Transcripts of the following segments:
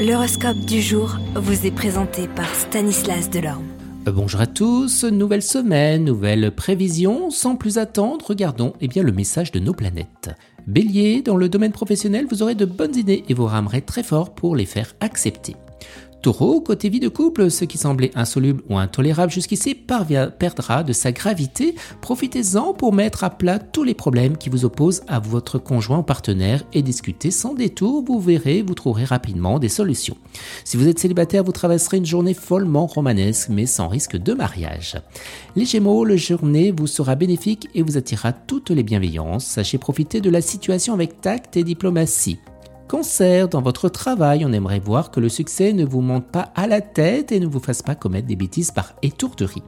L'horoscope du jour vous est présenté par Stanislas Delorme. Euh, bonjour à tous, nouvelle semaine, nouvelle prévision. Sans plus attendre, regardons eh bien, le message de nos planètes. Bélier, dans le domaine professionnel, vous aurez de bonnes idées et vous ramerez très fort pour les faire accepter. Taureau, côté vie de couple, ce qui semblait insoluble ou intolérable jusqu'ici perdra de sa gravité. Profitez-en pour mettre à plat tous les problèmes qui vous opposent à votre conjoint ou partenaire et discuter sans détour. Vous verrez, vous trouverez rapidement des solutions. Si vous êtes célibataire, vous traverserez une journée follement romanesque mais sans risque de mariage. Les Gémeaux, le journée vous sera bénéfique et vous attirera toutes les bienveillances. Sachez profiter de la situation avec tact et diplomatie. Cancer, dans votre travail, on aimerait voir que le succès ne vous monte pas à la tête et ne vous fasse pas commettre des bêtises par étourderie.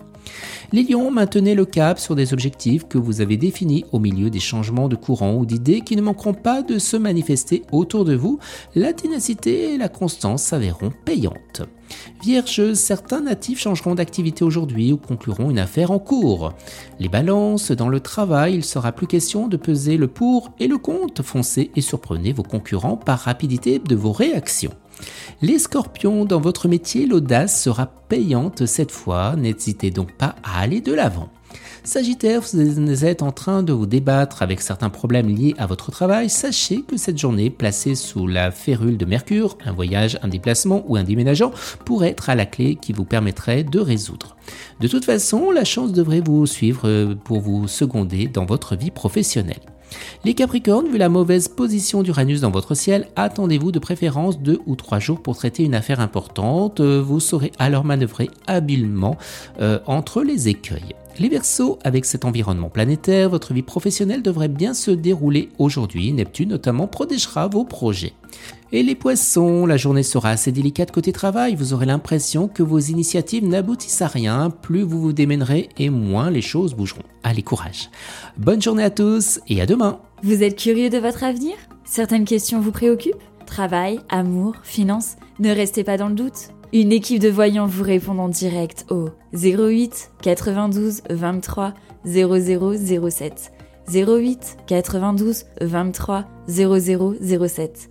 Les lions, maintenez le cap sur des objectifs que vous avez définis au milieu des changements de courant ou d'idées qui ne manqueront pas de se manifester autour de vous. La ténacité et la constance s'avéreront payantes. Vierge, certains natifs changeront d'activité aujourd'hui ou concluront une affaire en cours. Les balances, dans le travail, il sera plus question de peser le pour et le contre. Foncez et surprenez vos concurrents par rapidité de vos réactions. Les scorpions, dans votre métier, l'audace sera payante cette fois, n'hésitez donc pas à aller de l'avant. Sagittaire, vous êtes en train de vous débattre avec certains problèmes liés à votre travail, sachez que cette journée placée sous la férule de Mercure, un voyage, un déplacement ou un déménagement pourrait être à la clé qui vous permettrait de résoudre. De toute façon, la chance devrait vous suivre pour vous seconder dans votre vie professionnelle. Les Capricornes, vu la mauvaise position d'Uranus dans votre ciel, attendez-vous de préférence deux ou trois jours pour traiter une affaire importante. Euh, vous saurez alors manœuvrer habilement euh, entre les écueils. Les Verseaux, avec cet environnement planétaire, votre vie professionnelle devrait bien se dérouler aujourd'hui. Neptune notamment protégera vos projets. Et les poissons, la journée sera assez délicate côté travail, vous aurez l'impression que vos initiatives n'aboutissent à rien, plus vous vous démènerez et moins les choses bougeront. Allez, courage. Bonne journée à tous et à demain. Vous êtes curieux de votre avenir? Certaines questions vous préoccupent? Travail, amour, finances? Ne restez pas dans le doute. Une équipe de voyants vous répond en direct au 08 92 23 0007. 08 92 23 0007.